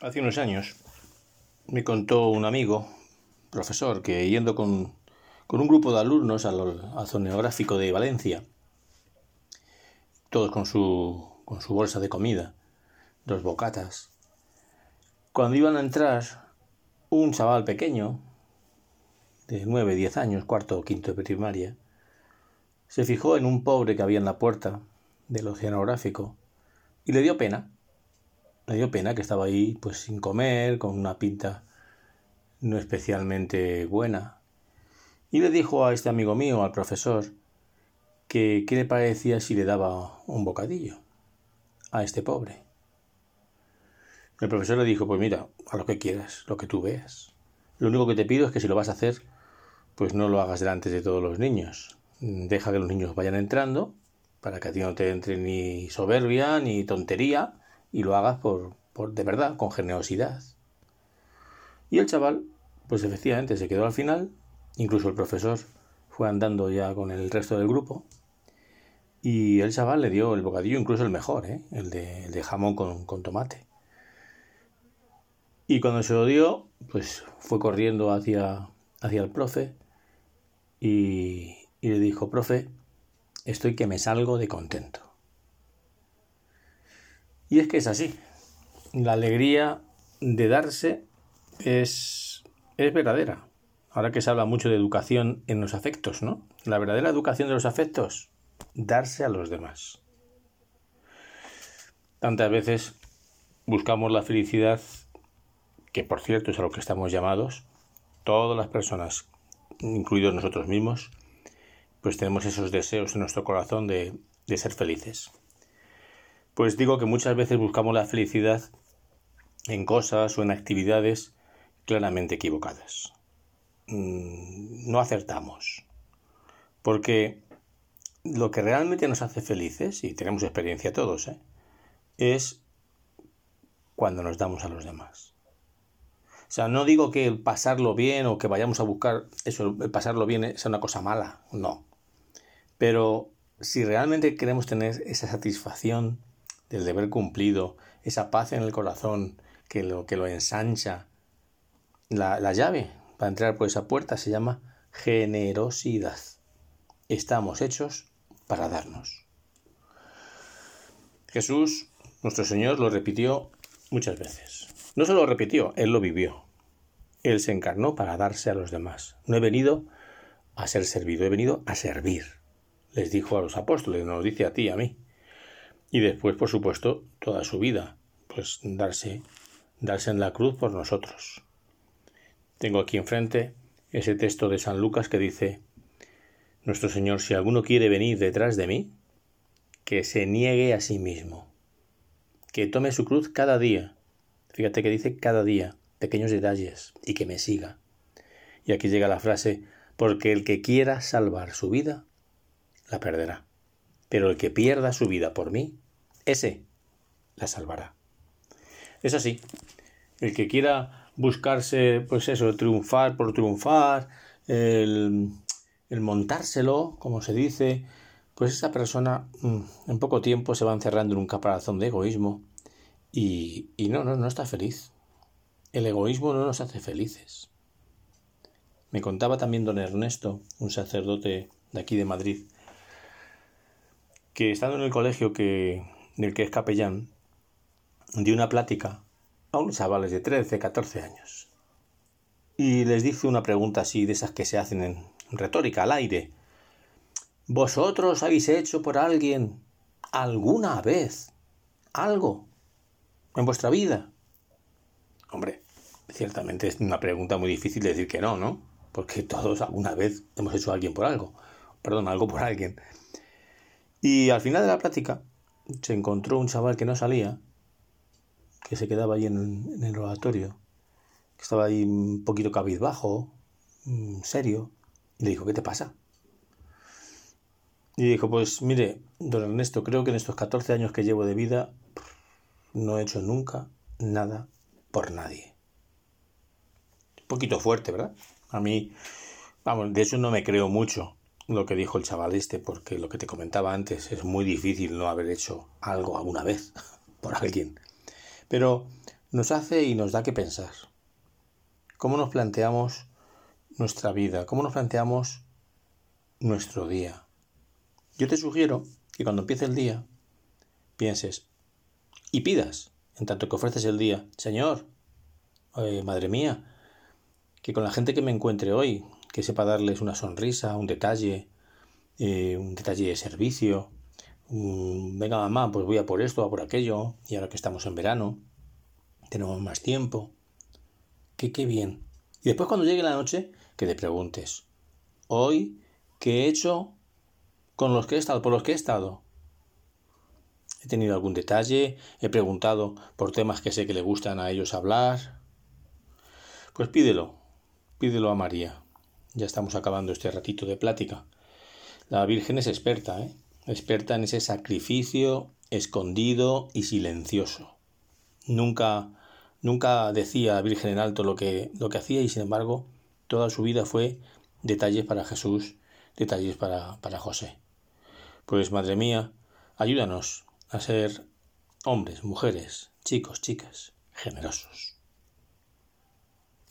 Hace unos años me contó un amigo, profesor, que yendo con, con un grupo de alumnos al, al de Valencia, todos con su, con su bolsa de comida, dos bocatas, cuando iban a entrar, un chaval pequeño, de 9, 10 años, cuarto o quinto de primaria, se fijó en un pobre que había en la puerta del oceanográfico y le dio pena. Le dio pena que estaba ahí pues sin comer, con una pinta no especialmente buena. Y le dijo a este amigo mío, al profesor, que qué le parecía si le daba un bocadillo a este pobre. El profesor le dijo, pues mira, a lo que quieras, lo que tú veas. Lo único que te pido es que si lo vas a hacer, pues no lo hagas delante de todos los niños. Deja que los niños vayan entrando para que a ti no te entre ni soberbia ni tontería y lo hagas por, por de verdad, con generosidad. Y el chaval, pues efectivamente se quedó al final, incluso el profesor fue andando ya con el resto del grupo y el chaval le dio el bocadillo, incluso el mejor, ¿eh? el, de, el de jamón con, tomate. Y cuando se lo dio, pues fue corriendo hacia, hacia el profe y, y le dijo, profe, estoy que me salgo de contento. Y es que es así. La alegría de darse es, es verdadera. Ahora que se habla mucho de educación en los afectos, ¿no? La verdadera educación de los afectos, darse a los demás. Tantas veces buscamos la felicidad, que por cierto es a lo que estamos llamados, todas las personas, incluidos nosotros mismos, pues tenemos esos deseos en nuestro corazón de, de ser felices. Pues digo que muchas veces buscamos la felicidad en cosas o en actividades claramente equivocadas. Mm, no acertamos. Porque lo que realmente nos hace felices, y tenemos experiencia todos, ¿eh? es cuando nos damos a los demás. O sea, no digo que el pasarlo bien o que vayamos a buscar eso, el pasarlo bien sea una cosa mala, no. Pero si realmente queremos tener esa satisfacción del deber cumplido, esa paz en el corazón que lo, que lo ensancha, la, la llave para entrar por esa puerta se llama generosidad. Estamos hechos para darnos. Jesús, nuestro Señor, lo repitió muchas veces. No se lo repitió, Él lo vivió. Él se encarnó para darse a los demás. No he venido a ser servido, he venido a servir. Les dijo a los apóstoles, nos dice a ti a mí. Y después, por supuesto, toda su vida, pues darse, darse en la cruz por nosotros. Tengo aquí enfrente ese texto de San Lucas que dice, nuestro Señor, si alguno quiere venir detrás de mí, que se niegue a sí mismo, que tome su cruz cada día. Fíjate que dice cada día, pequeños detalles, y que me siga. Y aquí llega la frase, porque el que quiera salvar su vida, la perderá. Pero el que pierda su vida por mí, ese la salvará. Es así. El que quiera buscarse, pues eso, triunfar por triunfar, el el montárselo, como se dice, pues esa persona mm, en poco tiempo se va encerrando en un caparazón de egoísmo y, y no, no, no está feliz. El egoísmo no nos hace felices. Me contaba también don Ernesto, un sacerdote de aquí de Madrid, que estando en el colegio que, del que es capellán, dio una plática a unos chavales de 13, 14 años. Y les dice una pregunta así, de esas que se hacen en, retórica al aire. ¿Vosotros habéis hecho por alguien alguna vez algo en vuestra vida? Hombre, ciertamente es una pregunta muy difícil de decir que no, ¿no? Porque todos alguna vez hemos hecho a alguien por algo. Perdón, algo por alguien. Y al final de la plática se encontró un chaval que no salía, que se quedaba ahí en, en el oratorio, que estaba ahí un poquito cabizbajo, mm, serio, y le dijo, ¿qué te pasa? Y dijo, pues mire, don Ernesto, creo que en estos 14 años que llevo de vida no he hecho nunca nada por nadie. Un poquito fuerte, ¿verdad? A mí, vamos, de eso no me creo mucho lo que dijo el chaval este, porque lo que te comentaba antes, es muy difícil no haber hecho algo alguna vez por alguien. Pero nos hace y nos da que pensar. ¿Cómo nos planteamos nuestra vida? ¿Cómo nos planteamos nuestro día? Yo te sugiero que cuando empiece el día pienses y pidas, en tanto que ofreces el día, Señor, eh, Madre mía, que con la gente que me encuentre hoy, que sepa darles una sonrisa, un detalle, eh, un detalle de servicio, venga mamá, pues voy a por esto, a por aquello, y ahora que estamos en verano, tenemos más tiempo, qué bien. Y después cuando llegue la noche, que te preguntes, hoy, ¿qué he hecho con los que he estado, por los que he estado? He tenido algún detalle, he preguntado por temas que sé que le gustan a ellos hablar. Pues pídelo, pídelo a María. Ya estamos acabando este ratito de plática. La Virgen es experta, ¿eh? experta en ese sacrificio escondido y silencioso. Nunca, nunca decía Virgen en alto lo que, lo que hacía y sin embargo toda su vida fue detalles para Jesús, detalles para, para José. Pues madre mía, ayúdanos a ser hombres, mujeres, chicos, chicas, generosos.